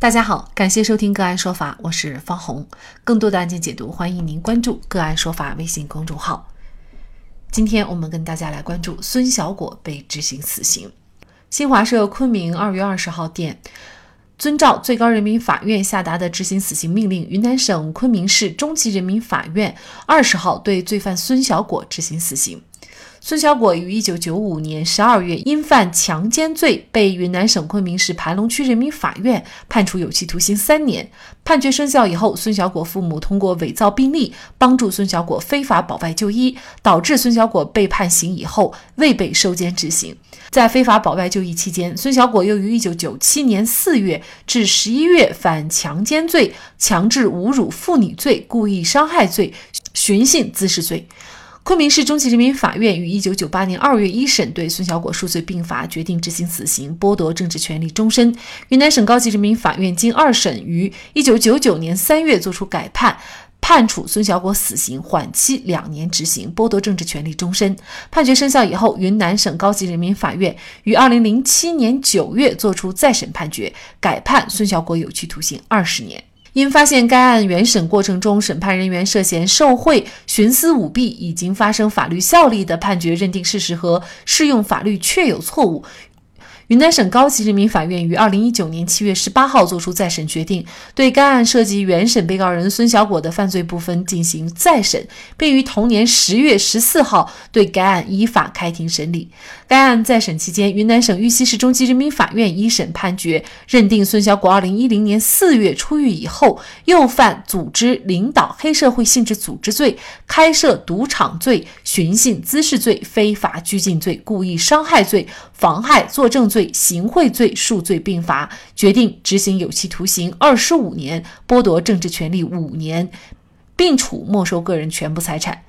大家好，感谢收听个案说法，我是方红。更多的案件解读，欢迎您关注个案说法微信公众号。今天我们跟大家来关注孙小果被执行死刑。新华社昆明二月二十号电，遵照最高人民法院下达的执行死刑命令，云南省昆明市中级人民法院二十号对罪犯孙小果执行死刑。孙小果于一九九五年十二月因犯强奸罪，被云南省昆明市盘龙区人民法院判处有期徒刑三年。判决生效以后，孙小果父母通过伪造病历，帮助孙小果非法保外就医，导致孙小果被判刑以后未被收监执行。在非法保外就医期间，孙小果又于一九九七年四月至十一月犯强奸罪、强制侮辱妇女罪、故意伤害罪、寻衅滋事罪。昆明市中级人民法院于一九九八年二月一审对孙小果数罪并罚，决定执行死刑，剥夺政治权利终身。云南省高级人民法院经二审于一九九九年三月作出改判，判处孙小果死刑，缓期两年执行，剥夺政治权利终身。判决生效以后，云南省高级人民法院于二零零七年九月作出再审判决，改判孙小果有期徒刑二十年。因发现该案原审过程中，审判人员涉嫌受贿、徇私舞弊，已经发生法律效力的判决认定事实和适用法律确有错误。云南省高级人民法院于二零一九年七月十八号作出再审决定，对该案涉及原审被告人孙小果的犯罪部分进行再审，并于同年十月十四号对该案依法开庭审理。该案再审期间，云南省玉溪市中级人民法院一审判决认定孙小果二零一零年四月出狱以后，又犯组织领导黑社会性质组织罪、开设赌场罪、寻衅滋事罪、非法拘禁罪、故意伤害罪、妨害作证罪。行贿罪数罪并罚，决定执行有期徒刑二十五年，剥夺政治权利五年，并处没收个人全部财产。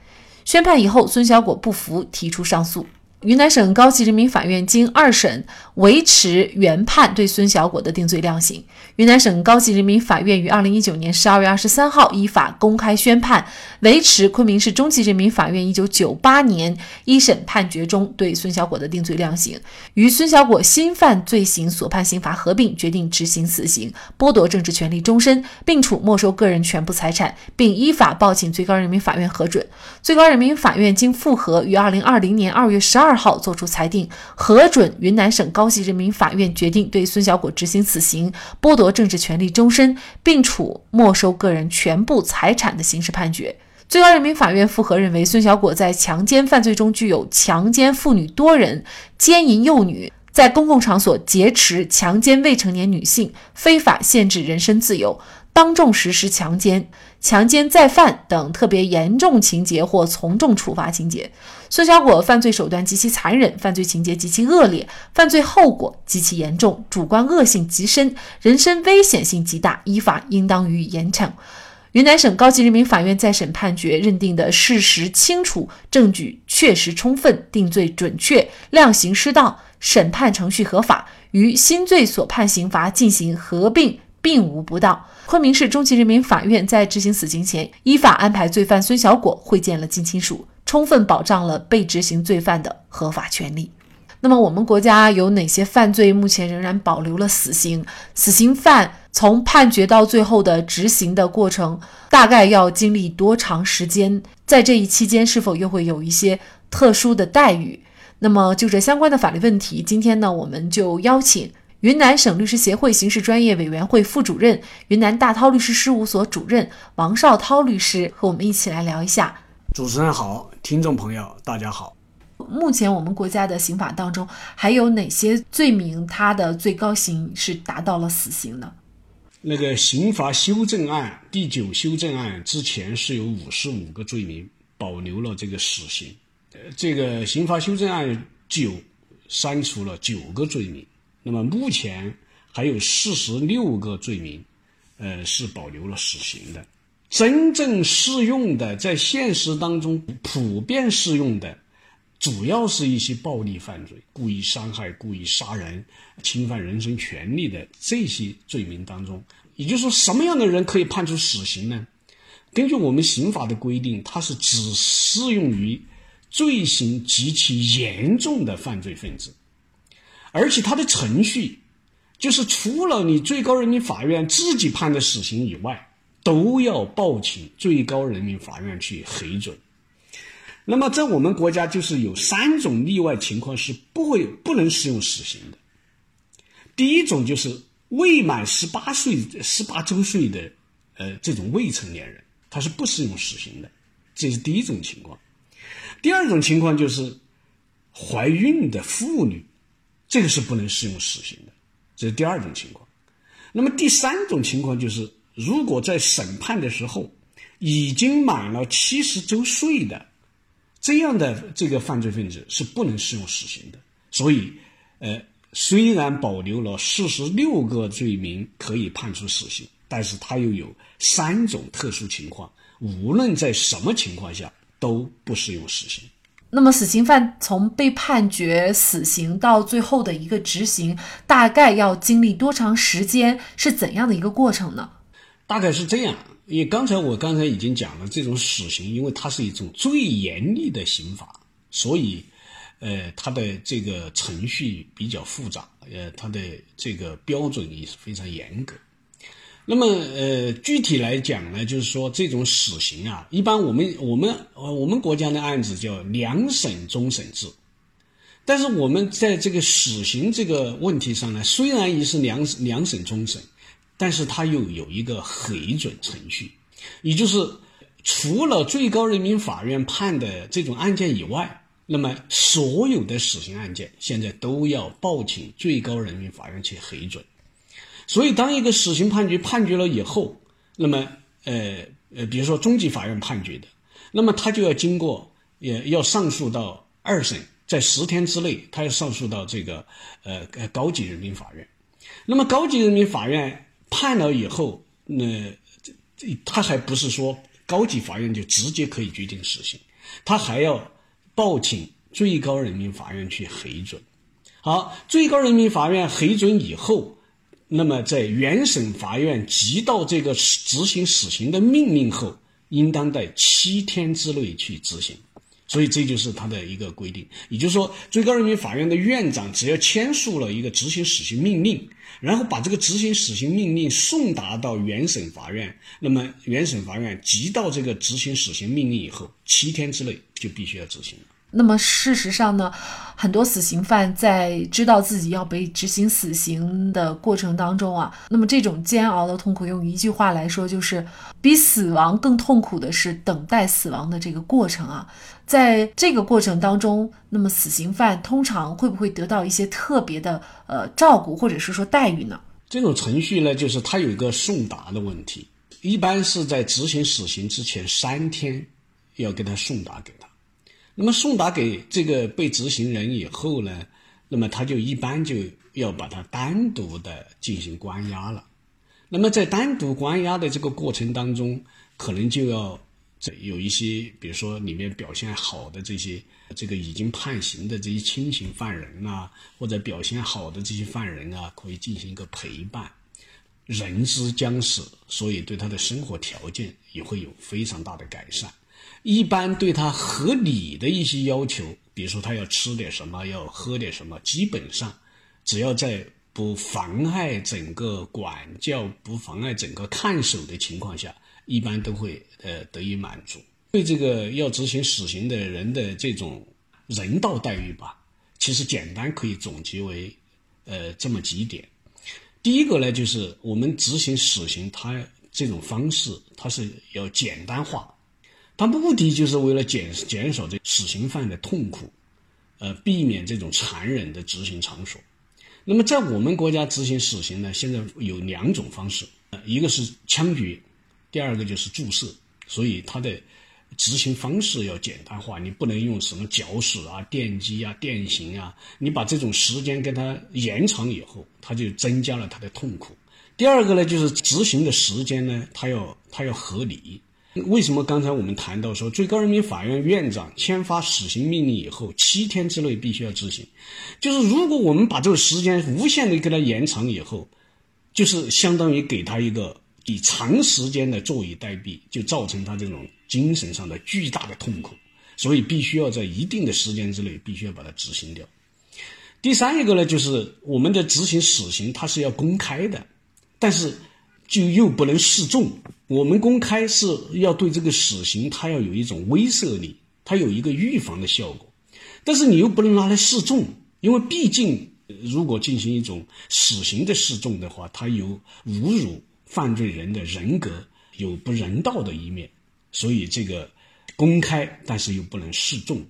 宣判以后，孙小果不服，提出上诉。云南省高级人民法院经二审维持原判，对孙小果的定罪量刑。云南省高级人民法院于二零一九年十二月二十三号依法公开宣判，维持昆明市中级人民法院一九九八年一审判决中对孙小果的定罪量刑，与孙小果新犯罪行所判刑罚合并，决定执行死刑，剥夺政治权利终身，并处没收个人全部财产，并依法报请最高人民法院核准。最高人民法院经复核，于二零二零年二月十二。二号作出裁定，核准云南省高级人民法院决定对孙小果执行死刑，剥夺政治权利终身，并处没收个人全部财产的刑事判决。最高人民法院复核认为，孙小果在强奸犯罪中具有强奸妇女多人、奸淫幼女、在公共场所劫持、强奸未成年女性、非法限制人身自由。当众实施强奸、强奸再犯等特别严重情节或从重处罚情节。孙小果犯罪手段极其残忍，犯罪情节极其恶劣，犯罪后果极其严重，主观恶性极深，人身危险性极大，依法应当予以严惩。云南省高级人民法院再审判决认定的事实清楚，证据确实充分，定罪准确，量刑适当，审判程序合法，与新罪所判刑罚进行合并。并无不当。昆明市中级人民法院在执行死刑前，依法安排罪犯孙小果会见了近亲属，充分保障了被执行罪犯的合法权利。那么，我们国家有哪些犯罪目前仍然保留了死刑？死刑犯从判决到最后的执行的过程，大概要经历多长时间？在这一期间，是否又会有一些特殊的待遇？那么，就这相关的法律问题，今天呢，我们就邀请。云南省律师协会刑事专业委员会副主任、云南大韬律师事务所主任王绍涛律师和我们一起来聊一下。主持人好，听众朋友大家好。目前我们国家的刑法当中还有哪些罪名，它的最高刑是达到了死刑呢？那个刑法修正案第九修正案之前是有五十五个罪名保留了这个死刑，呃，这个刑法修正案九删除了九个罪名。那么目前还有四十六个罪名，呃，是保留了死刑的。真正适用的，在现实当中普遍适用的，主要是一些暴力犯罪、故意伤害、故意杀人、侵犯人身权利的这些罪名当中。也就是说，什么样的人可以判处死刑呢？根据我们刑法的规定，它是只适用于罪行极其严重的犯罪分子。而且它的程序就是除了你最高人民法院自己判的死刑以外，都要报请最高人民法院去核准。那么在我们国家，就是有三种例外情况是不会不能适用死刑的。第一种就是未满十八岁、十八周岁的呃这种未成年人，他是不适用死刑的，这是第一种情况。第二种情况就是怀孕的妇女，这个是不能适用死刑的。这是第二种情况，那么第三种情况就是，如果在审判的时候已经满了七十周岁的这样的这个犯罪分子是不能适用死刑的。所以，呃，虽然保留了四十六个罪名可以判处死刑，但是它又有三种特殊情况，无论在什么情况下都不适用死刑。那么，死刑犯从被判决死刑到最后的一个执行，大概要经历多长时间？是怎样的一个过程呢？大概是这样，因为刚才我刚才已经讲了，这种死刑，因为它是一种最严厉的刑法，所以，呃，它的这个程序比较复杂，呃，它的这个标准也是非常严格。那么，呃，具体来讲呢，就是说这种死刑啊，一般我们我们呃我们国家的案子叫两审终审制，但是我们在这个死刑这个问题上呢，虽然也是两两审终审，但是它又有一个核准程序，也就是除了最高人民法院判的这种案件以外，那么所有的死刑案件现在都要报请最高人民法院去核准。所以，当一个死刑判决判决了以后，那么，呃呃，比如说中级法院判决的，那么他就要经过，也要上诉到二审，在十天之内，他要上诉到这个，呃呃高级人民法院。那么高级人民法院判了以后，那这他还不是说高级法院就直接可以决定死刑，他还要报请最高人民法院去核准。好，最高人民法院核准以后。那么，在原审法院接到这个执行死刑的命令后，应当在七天之内去执行，所以这就是他的一个规定。也就是说，最高人民法院的院长只要签署了一个执行死刑命令，然后把这个执行死刑命令送达到原审法院，那么原审法院接到这个执行死刑命令以后，七天之内就必须要执行了。那么事实上呢，很多死刑犯在知道自己要被执行死刑的过程当中啊，那么这种煎熬的痛苦，用一句话来说，就是比死亡更痛苦的是等待死亡的这个过程啊。在这个过程当中，那么死刑犯通常会不会得到一些特别的呃照顾，或者是说待遇呢？这种程序呢，就是它有一个送达的问题，一般是在执行死刑之前三天要给他送达给。那么送达给这个被执行人以后呢，那么他就一般就要把他单独的进行关押了。那么在单独关押的这个过程当中，可能就要这有一些，比如说里面表现好的这些这个已经判刑的这些轻刑犯人啊，或者表现好的这些犯人啊，可以进行一个陪伴。人之将死，所以对他的生活条件也会有非常大的改善。一般对他合理的一些要求，比如说他要吃点什么，要喝点什么，基本上只要在不妨碍整个管教、不妨碍整个看守的情况下，一般都会呃得以满足。对这个要执行死刑的人的这种人道待遇吧，其实简单可以总结为呃这么几点。第一个呢，就是我们执行死刑，它这种方式它是要简单化。它目的就是为了减减少这死刑犯的痛苦，呃，避免这种残忍的执行场所。那么，在我们国家执行死刑呢，现在有两种方式，一个是枪决，第二个就是注射。所以它的执行方式要简单化，你不能用什么绞死啊、电击啊、电刑啊，你把这种时间给它延长以后，它就增加了它的痛苦。第二个呢，就是执行的时间呢，它要它要合理。为什么刚才我们谈到说最高人民法院院长签发死刑命令以后七天之内必须要执行？就是如果我们把这个时间无限的给他延长以后，就是相当于给他一个以长时间的坐以待毙，就造成他这种精神上的巨大的痛苦。所以必须要在一定的时间之内必须要把它执行掉。第三一个呢，就是我们的执行死刑，它是要公开的，但是就又不能示众。我们公开是要对这个死刑，它要有一种威慑力，它有一个预防的效果，但是你又不能拿来示众，因为毕竟如果进行一种死刑的示众的话，它有侮辱犯罪人的人格，有不人道的一面，所以这个公开，但是又不能示众。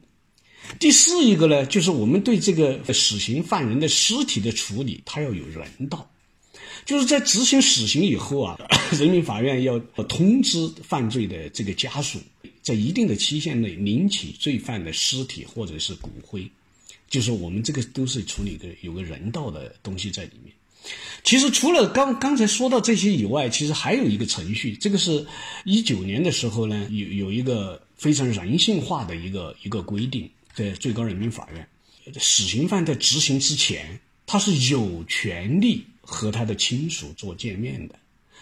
第四一个呢，就是我们对这个死刑犯人的尸体的处理，它要有人道。就是在执行死刑以后啊，人民法院要通知犯罪的这个家属，在一定的期限内领取罪犯的尸体或者是骨灰。就是我们这个都是处理的有个人道的东西在里面。其实除了刚刚才说到这些以外，其实还有一个程序，这个是一九年的时候呢，有有一个非常人性化的一个一个规定。在最高人民法院，死刑犯在执行之前，他是有权利和他的亲属做见面的。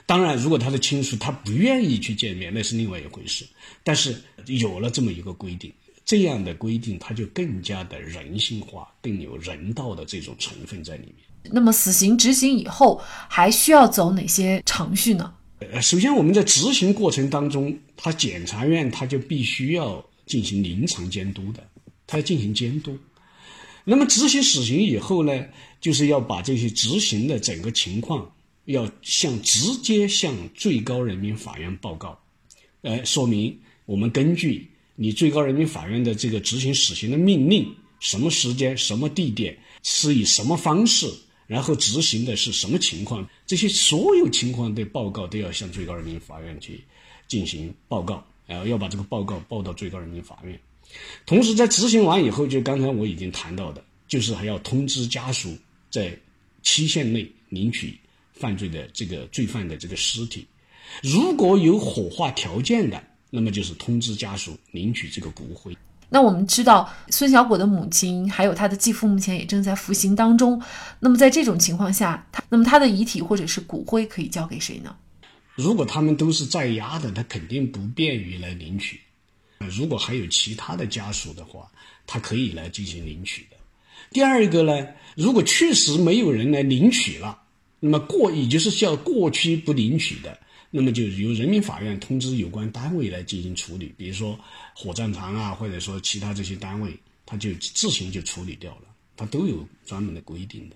当然，如果他的亲属他不愿意去见面，那是另外一回事。但是有了这么一个规定，这样的规定它就更加的人性化，更有人道的这种成分在里面。那么，死刑执行以后还需要走哪些程序呢？呃，首先我们在执行过程当中，他检察院他就必须要进行临场监督的。他要进行监督，那么执行死刑以后呢，就是要把这些执行的整个情况，要向直接向最高人民法院报告，呃，说明我们根据你最高人民法院的这个执行死刑的命令，什么时间、什么地点，是以什么方式，然后执行的是什么情况，这些所有情况的报告都要向最高人民法院去进行报告，然后要把这个报告报到最高人民法院。同时，在执行完以后，就刚才我已经谈到的，就是还要通知家属在期限内领取犯罪的这个罪犯的这个尸体。如果有火化条件的，那么就是通知家属领取这个骨灰。那我们知道，孙小果的母亲还有他的继父目前也正在服刑当中。那么在这种情况下，他那么他的遗体或者是骨灰可以交给谁呢？如果他们都是在押的，他肯定不便于来领取。如果还有其他的家属的话，他可以来进行领取的。第二个呢，如果确实没有人来领取了，那么过也就是叫过去不领取的，那么就由人民法院通知有关单位来进行处理，比如说火葬场啊，或者说其他这些单位，他就自行就处理掉了，他都有专门的规定的。